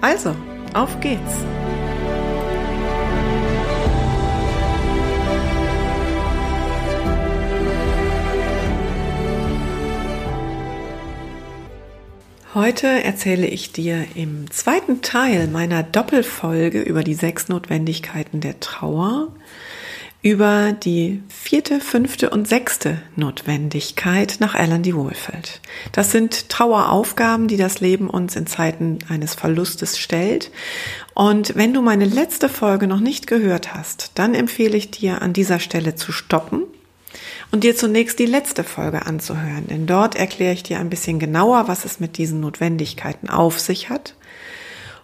Also, auf geht's! Heute erzähle ich dir im zweiten Teil meiner Doppelfolge über die sechs Notwendigkeiten der Trauer über die vierte, fünfte und sechste Notwendigkeit nach Alan D. Wohlfeld. Das sind Traueraufgaben, die das Leben uns in Zeiten eines Verlustes stellt. Und wenn du meine letzte Folge noch nicht gehört hast, dann empfehle ich dir an dieser Stelle zu stoppen und dir zunächst die letzte Folge anzuhören, denn dort erkläre ich dir ein bisschen genauer, was es mit diesen Notwendigkeiten auf sich hat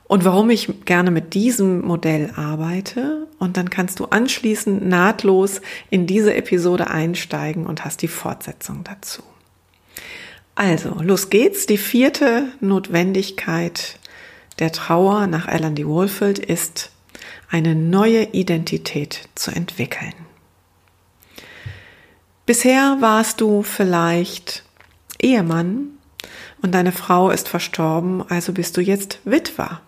und warum ich gerne mit diesem Modell arbeite. Und dann kannst du anschließend nahtlos in diese Episode einsteigen und hast die Fortsetzung dazu. Also, los geht's. Die vierte Notwendigkeit der Trauer nach Alan D. Wohlfeld ist, eine neue Identität zu entwickeln. Bisher warst du vielleicht Ehemann und deine Frau ist verstorben, also bist du jetzt Witwer.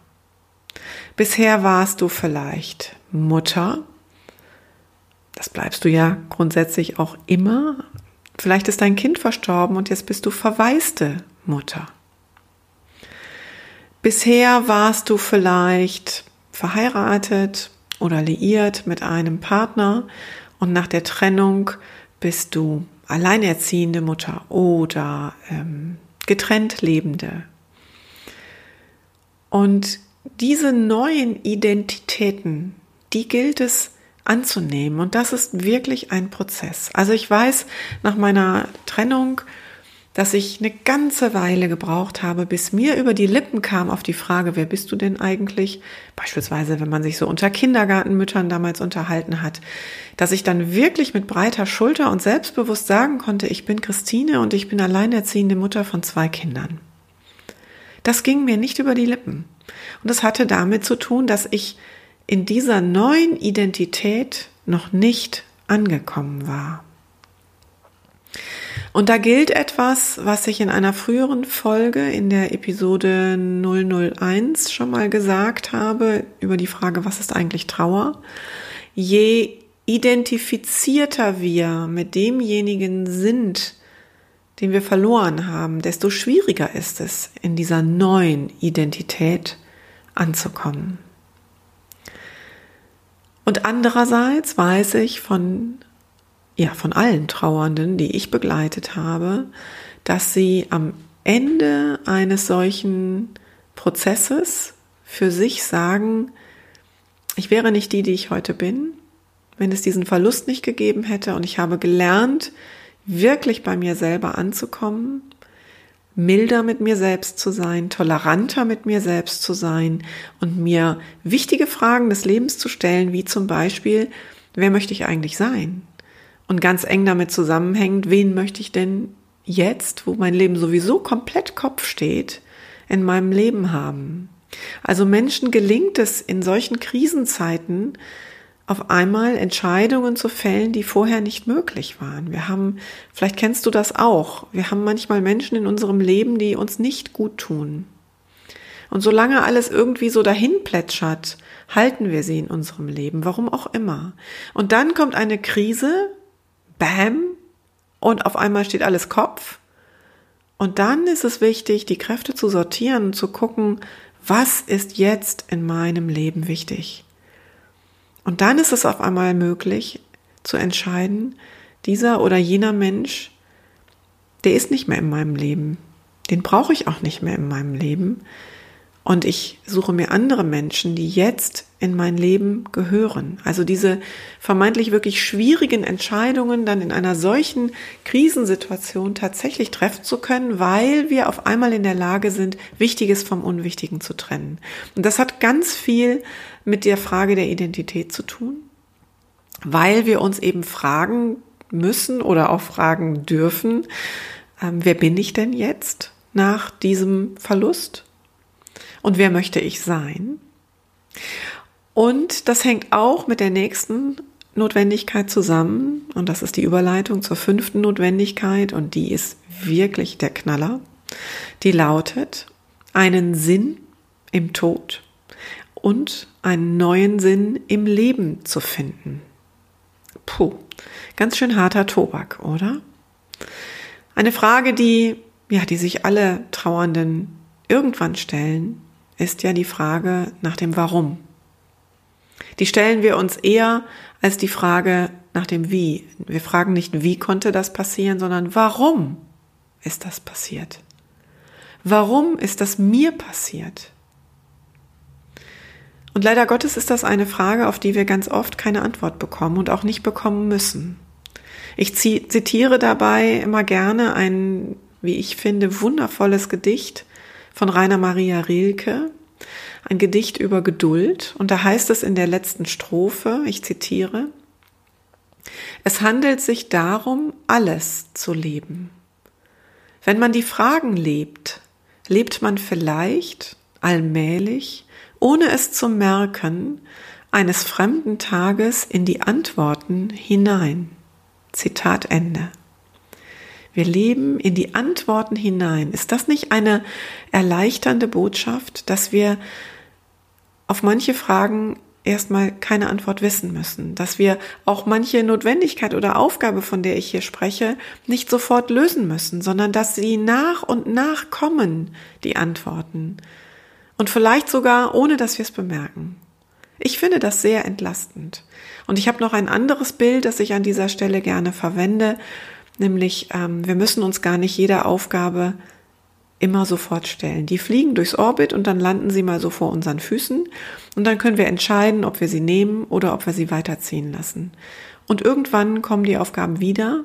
Bisher warst du vielleicht Mutter. Das bleibst du ja grundsätzlich auch immer. Vielleicht ist dein Kind verstorben und jetzt bist du verwaiste Mutter. Bisher warst du vielleicht verheiratet oder liiert mit einem Partner und nach der Trennung bist du alleinerziehende Mutter oder ähm, getrennt lebende. Und diese neuen Identitäten, die gilt es anzunehmen. Und das ist wirklich ein Prozess. Also ich weiß nach meiner Trennung, dass ich eine ganze Weile gebraucht habe, bis mir über die Lippen kam auf die Frage, wer bist du denn eigentlich? Beispielsweise, wenn man sich so unter Kindergartenmüttern damals unterhalten hat, dass ich dann wirklich mit breiter Schulter und selbstbewusst sagen konnte, ich bin Christine und ich bin alleinerziehende Mutter von zwei Kindern. Das ging mir nicht über die Lippen. Und das hatte damit zu tun, dass ich in dieser neuen Identität noch nicht angekommen war. Und da gilt etwas, was ich in einer früheren Folge in der Episode 001 schon mal gesagt habe über die Frage, was ist eigentlich Trauer? Je identifizierter wir mit demjenigen sind, den wir verloren haben, desto schwieriger ist es, in dieser neuen Identität anzukommen. Und andererseits weiß ich von ja, von allen Trauernden, die ich begleitet habe, dass sie am Ende eines solchen Prozesses für sich sagen, ich wäre nicht die, die ich heute bin, wenn es diesen Verlust nicht gegeben hätte und ich habe gelernt, wirklich bei mir selber anzukommen, milder mit mir selbst zu sein, toleranter mit mir selbst zu sein und mir wichtige Fragen des Lebens zu stellen, wie zum Beispiel, wer möchte ich eigentlich sein? Und ganz eng damit zusammenhängt, wen möchte ich denn jetzt, wo mein Leben sowieso komplett Kopf steht, in meinem Leben haben? Also Menschen gelingt es in solchen Krisenzeiten, auf einmal Entscheidungen zu fällen, die vorher nicht möglich waren. Wir haben, vielleicht kennst du das auch, wir haben manchmal Menschen in unserem Leben, die uns nicht gut tun. Und solange alles irgendwie so dahin plätschert, halten wir sie in unserem Leben, warum auch immer. Und dann kommt eine Krise, Bam, und auf einmal steht alles Kopf. Und dann ist es wichtig, die Kräfte zu sortieren und zu gucken, was ist jetzt in meinem Leben wichtig. Und dann ist es auf einmal möglich zu entscheiden, dieser oder jener Mensch, der ist nicht mehr in meinem Leben. Den brauche ich auch nicht mehr in meinem Leben. Und ich suche mir andere Menschen, die jetzt in mein Leben gehören. Also diese vermeintlich wirklich schwierigen Entscheidungen dann in einer solchen Krisensituation tatsächlich treffen zu können, weil wir auf einmal in der Lage sind, Wichtiges vom Unwichtigen zu trennen. Und das hat ganz viel mit der Frage der Identität zu tun, weil wir uns eben fragen müssen oder auch fragen dürfen, ähm, wer bin ich denn jetzt nach diesem Verlust? Und wer möchte ich sein? Und das hängt auch mit der nächsten Notwendigkeit zusammen. Und das ist die Überleitung zur fünften Notwendigkeit. Und die ist wirklich der Knaller. Die lautet, einen Sinn im Tod und einen neuen Sinn im Leben zu finden. Puh, ganz schön harter Tobak, oder? Eine Frage, die, ja, die sich alle Trauernden irgendwann stellen, ist ja die Frage nach dem Warum. Die stellen wir uns eher als die Frage nach dem Wie. Wir fragen nicht, wie konnte das passieren, sondern warum ist das passiert? Warum ist das mir passiert? Und leider Gottes ist das eine Frage, auf die wir ganz oft keine Antwort bekommen und auch nicht bekommen müssen. Ich zitiere dabei immer gerne ein, wie ich finde, wundervolles Gedicht von Rainer Maria Rilke, ein Gedicht über Geduld. Und da heißt es in der letzten Strophe, ich zitiere, es handelt sich darum, alles zu leben. Wenn man die Fragen lebt, lebt man vielleicht allmählich, ohne es zu merken, eines fremden Tages in die Antworten hinein. Zitat Ende. Wir leben in die Antworten hinein. Ist das nicht eine erleichternde Botschaft, dass wir auf manche Fragen erstmal keine Antwort wissen müssen, dass wir auch manche Notwendigkeit oder Aufgabe, von der ich hier spreche, nicht sofort lösen müssen, sondern dass sie nach und nach kommen, die Antworten. Und vielleicht sogar ohne, dass wir es bemerken. Ich finde das sehr entlastend. Und ich habe noch ein anderes Bild, das ich an dieser Stelle gerne verwende, Nämlich, ähm, wir müssen uns gar nicht jede Aufgabe immer sofort stellen. Die fliegen durchs Orbit und dann landen sie mal so vor unseren Füßen und dann können wir entscheiden, ob wir sie nehmen oder ob wir sie weiterziehen lassen. Und irgendwann kommen die Aufgaben wieder,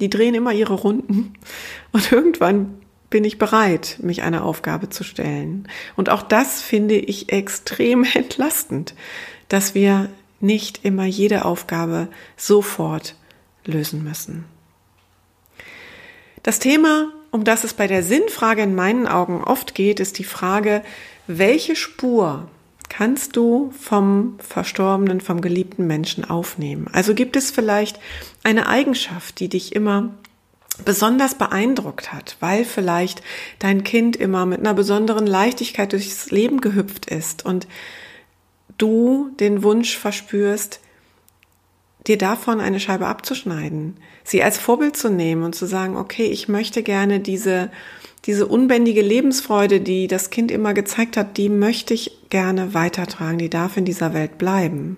die drehen immer ihre Runden und irgendwann bin ich bereit, mich einer Aufgabe zu stellen. Und auch das finde ich extrem entlastend, dass wir nicht immer jede Aufgabe sofort lösen müssen. Das Thema, um das es bei der Sinnfrage in meinen Augen oft geht, ist die Frage, welche Spur kannst du vom verstorbenen, vom geliebten Menschen aufnehmen? Also gibt es vielleicht eine Eigenschaft, die dich immer besonders beeindruckt hat, weil vielleicht dein Kind immer mit einer besonderen Leichtigkeit durchs Leben gehüpft ist und du den Wunsch verspürst, dir davon eine Scheibe abzuschneiden, sie als Vorbild zu nehmen und zu sagen, okay, ich möchte gerne diese, diese unbändige Lebensfreude, die das Kind immer gezeigt hat, die möchte ich gerne weitertragen, die darf in dieser Welt bleiben.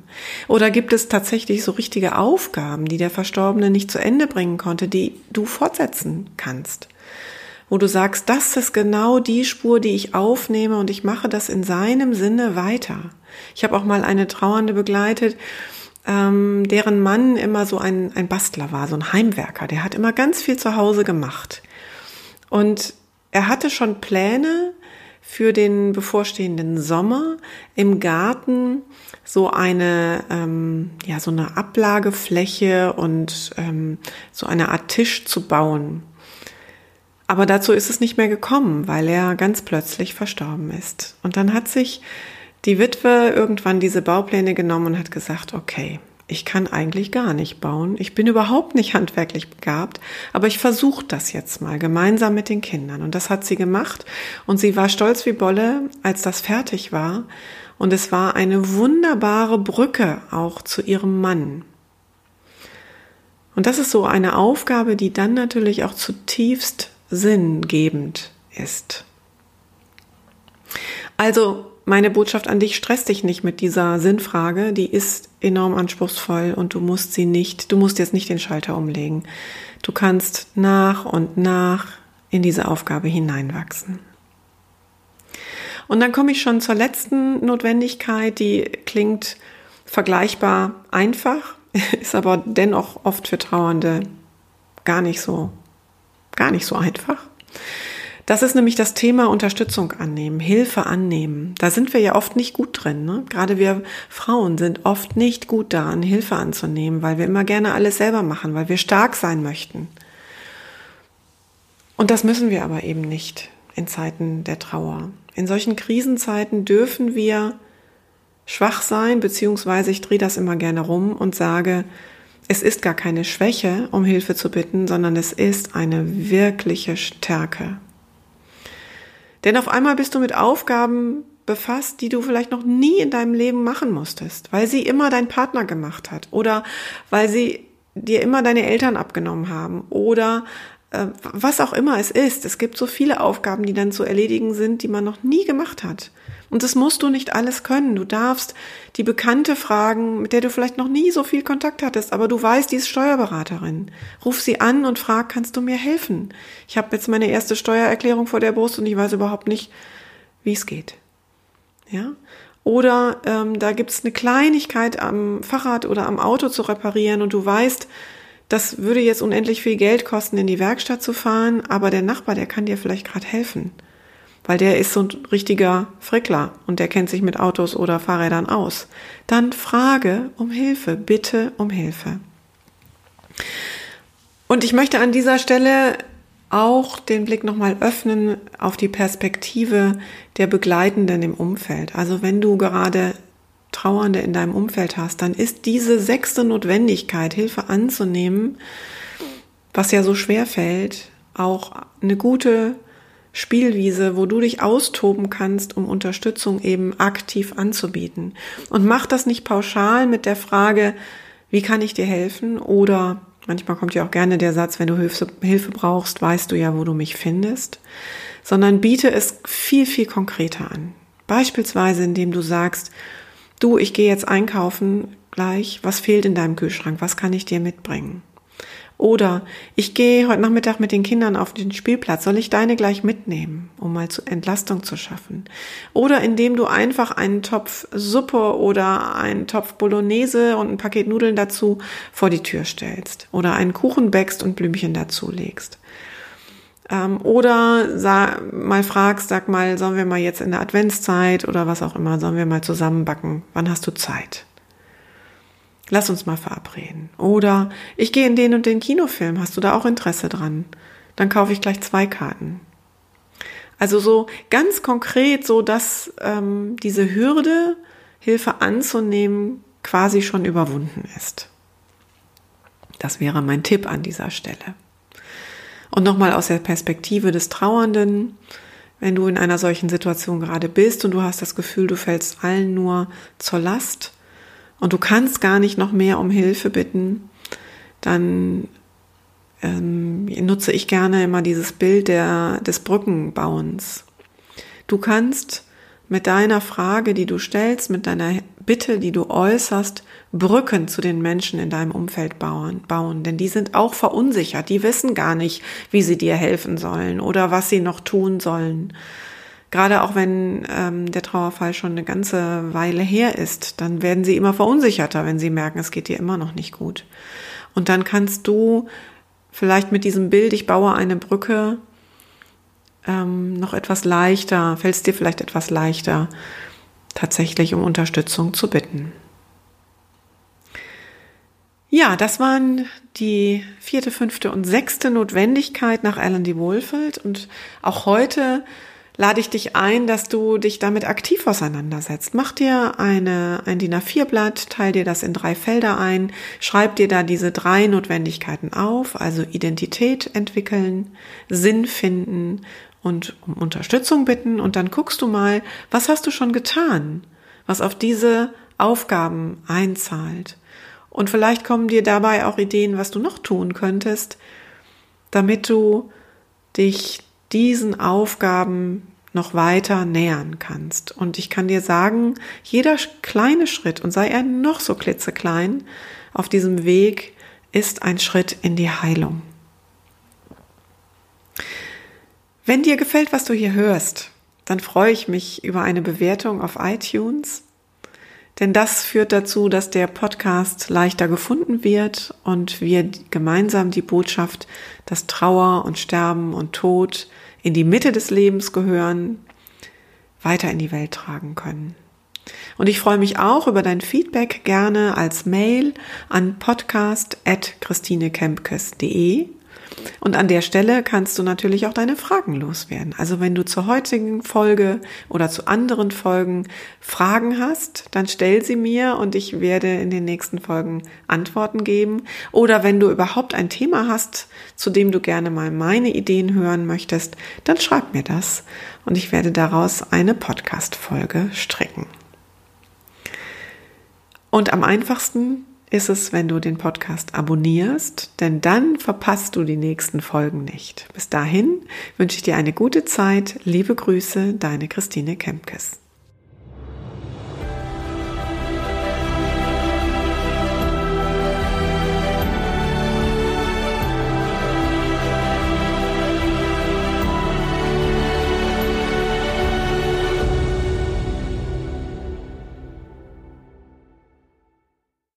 Oder gibt es tatsächlich so richtige Aufgaben, die der Verstorbene nicht zu Ende bringen konnte, die du fortsetzen kannst? Wo du sagst, das ist genau die Spur, die ich aufnehme und ich mache das in seinem Sinne weiter. Ich habe auch mal eine Trauernde begleitet, ähm, deren Mann immer so ein, ein Bastler war, so ein Heimwerker. Der hat immer ganz viel zu Hause gemacht. Und er hatte schon Pläne für den bevorstehenden Sommer im Garten so eine ähm, ja so eine Ablagefläche und ähm, so eine Art Tisch zu bauen. Aber dazu ist es nicht mehr gekommen, weil er ganz plötzlich verstorben ist. Und dann hat sich die Witwe irgendwann diese Baupläne genommen und hat gesagt, okay, ich kann eigentlich gar nicht bauen. Ich bin überhaupt nicht handwerklich begabt, aber ich versuche das jetzt mal gemeinsam mit den Kindern. Und das hat sie gemacht und sie war stolz wie Bolle, als das fertig war. Und es war eine wunderbare Brücke auch zu ihrem Mann. Und das ist so eine Aufgabe, die dann natürlich auch zutiefst sinngebend ist. Also meine Botschaft an dich, stress dich nicht mit dieser Sinnfrage, die ist enorm anspruchsvoll und du musst sie nicht, du musst jetzt nicht den Schalter umlegen. Du kannst nach und nach in diese Aufgabe hineinwachsen. Und dann komme ich schon zur letzten Notwendigkeit, die klingt vergleichbar einfach, ist aber dennoch oft für Trauernde gar nicht so, gar nicht so einfach. Das ist nämlich das Thema Unterstützung annehmen, Hilfe annehmen. Da sind wir ja oft nicht gut drin. Ne? Gerade wir Frauen sind oft nicht gut daran, Hilfe anzunehmen, weil wir immer gerne alles selber machen, weil wir stark sein möchten. Und das müssen wir aber eben nicht in Zeiten der Trauer. In solchen Krisenzeiten dürfen wir schwach sein, beziehungsweise ich drehe das immer gerne rum und sage, es ist gar keine Schwäche, um Hilfe zu bitten, sondern es ist eine wirkliche Stärke. Denn auf einmal bist du mit Aufgaben befasst, die du vielleicht noch nie in deinem Leben machen musstest, weil sie immer dein Partner gemacht hat oder weil sie dir immer deine Eltern abgenommen haben oder äh, was auch immer es ist. Es gibt so viele Aufgaben, die dann zu erledigen sind, die man noch nie gemacht hat. Und das musst du nicht alles können. Du darfst die Bekannte fragen, mit der du vielleicht noch nie so viel Kontakt hattest, aber du weißt, die ist Steuerberaterin. Ruf sie an und frag, kannst du mir helfen? Ich habe jetzt meine erste Steuererklärung vor der Brust und ich weiß überhaupt nicht, wie es geht. Ja? Oder ähm, da gibt's eine Kleinigkeit am Fahrrad oder am Auto zu reparieren und du weißt, das würde jetzt unendlich viel Geld kosten, in die Werkstatt zu fahren, aber der Nachbar, der kann dir vielleicht gerade helfen weil der ist so ein richtiger Frickler und der kennt sich mit Autos oder Fahrrädern aus. Dann frage um Hilfe, bitte um Hilfe. Und ich möchte an dieser Stelle auch den Blick nochmal öffnen auf die Perspektive der Begleitenden im Umfeld. Also wenn du gerade Trauernde in deinem Umfeld hast, dann ist diese sechste Notwendigkeit, Hilfe anzunehmen, was ja so schwer fällt, auch eine gute Spielwiese, wo du dich austoben kannst, um Unterstützung eben aktiv anzubieten. Und mach das nicht pauschal mit der Frage, wie kann ich dir helfen? Oder manchmal kommt ja auch gerne der Satz, wenn du Hilfe, Hilfe brauchst, weißt du ja, wo du mich findest. Sondern biete es viel, viel konkreter an. Beispielsweise, indem du sagst, du, ich gehe jetzt einkaufen gleich, was fehlt in deinem Kühlschrank, was kann ich dir mitbringen? Oder ich gehe heute Nachmittag mit den Kindern auf den Spielplatz. Soll ich deine gleich mitnehmen, um mal zu Entlastung zu schaffen? Oder indem du einfach einen Topf Suppe oder einen Topf Bolognese und ein Paket Nudeln dazu vor die Tür stellst. Oder einen Kuchen bäckst und Blümchen dazu legst. Ähm, oder sag, mal fragst, sag mal, sollen wir mal jetzt in der Adventszeit oder was auch immer, sollen wir mal zusammen backen? Wann hast du Zeit? Lass uns mal verabreden. Oder ich gehe in den und den Kinofilm. Hast du da auch Interesse dran? Dann kaufe ich gleich zwei Karten. Also so ganz konkret, so dass ähm, diese Hürde, Hilfe anzunehmen, quasi schon überwunden ist. Das wäre mein Tipp an dieser Stelle. Und nochmal aus der Perspektive des Trauernden, wenn du in einer solchen Situation gerade bist und du hast das Gefühl, du fällst allen nur zur Last, und du kannst gar nicht noch mehr um Hilfe bitten, dann ähm, nutze ich gerne immer dieses Bild der, des Brückenbauens. Du kannst mit deiner Frage, die du stellst, mit deiner Bitte, die du äußerst, Brücken zu den Menschen in deinem Umfeld bauen, bauen. Denn die sind auch verunsichert. Die wissen gar nicht, wie sie dir helfen sollen oder was sie noch tun sollen. Gerade auch wenn ähm, der Trauerfall schon eine ganze Weile her ist, dann werden sie immer verunsicherter, wenn sie merken, es geht dir immer noch nicht gut. Und dann kannst du vielleicht mit diesem Bild, ich baue eine Brücke, ähm, noch etwas leichter, fällt es dir vielleicht etwas leichter, tatsächlich um Unterstützung zu bitten. Ja, das waren die vierte, fünfte und sechste Notwendigkeit nach Alan D. Wohlfeld. Und auch heute lade ich dich ein, dass du dich damit aktiv auseinandersetzt. Mach dir eine, ein DIN A4-Blatt, teil dir das in drei Felder ein, schreib dir da diese drei Notwendigkeiten auf, also Identität entwickeln, Sinn finden und um Unterstützung bitten und dann guckst du mal, was hast du schon getan, was auf diese Aufgaben einzahlt. Und vielleicht kommen dir dabei auch Ideen, was du noch tun könntest, damit du dich diesen Aufgaben noch weiter nähern kannst. Und ich kann dir sagen, jeder kleine Schritt, und sei er noch so klitzeklein, auf diesem Weg ist ein Schritt in die Heilung. Wenn dir gefällt, was du hier hörst, dann freue ich mich über eine Bewertung auf iTunes. Denn das führt dazu, dass der Podcast leichter gefunden wird und wir gemeinsam die Botschaft, dass Trauer und Sterben und Tod in die Mitte des Lebens gehören, weiter in die Welt tragen können. Und ich freue mich auch über dein Feedback gerne als Mail an podcast.christinekempkes.de und an der Stelle kannst du natürlich auch deine Fragen loswerden. Also wenn du zur heutigen Folge oder zu anderen Folgen Fragen hast, dann stell sie mir und ich werde in den nächsten Folgen Antworten geben. Oder wenn du überhaupt ein Thema hast, zu dem du gerne mal meine Ideen hören möchtest, dann schreib mir das und ich werde daraus eine Podcast-Folge stricken. Und am einfachsten ist es, wenn du den Podcast abonnierst, denn dann verpasst du die nächsten Folgen nicht. Bis dahin wünsche ich dir eine gute Zeit. Liebe Grüße, deine Christine Kempkes.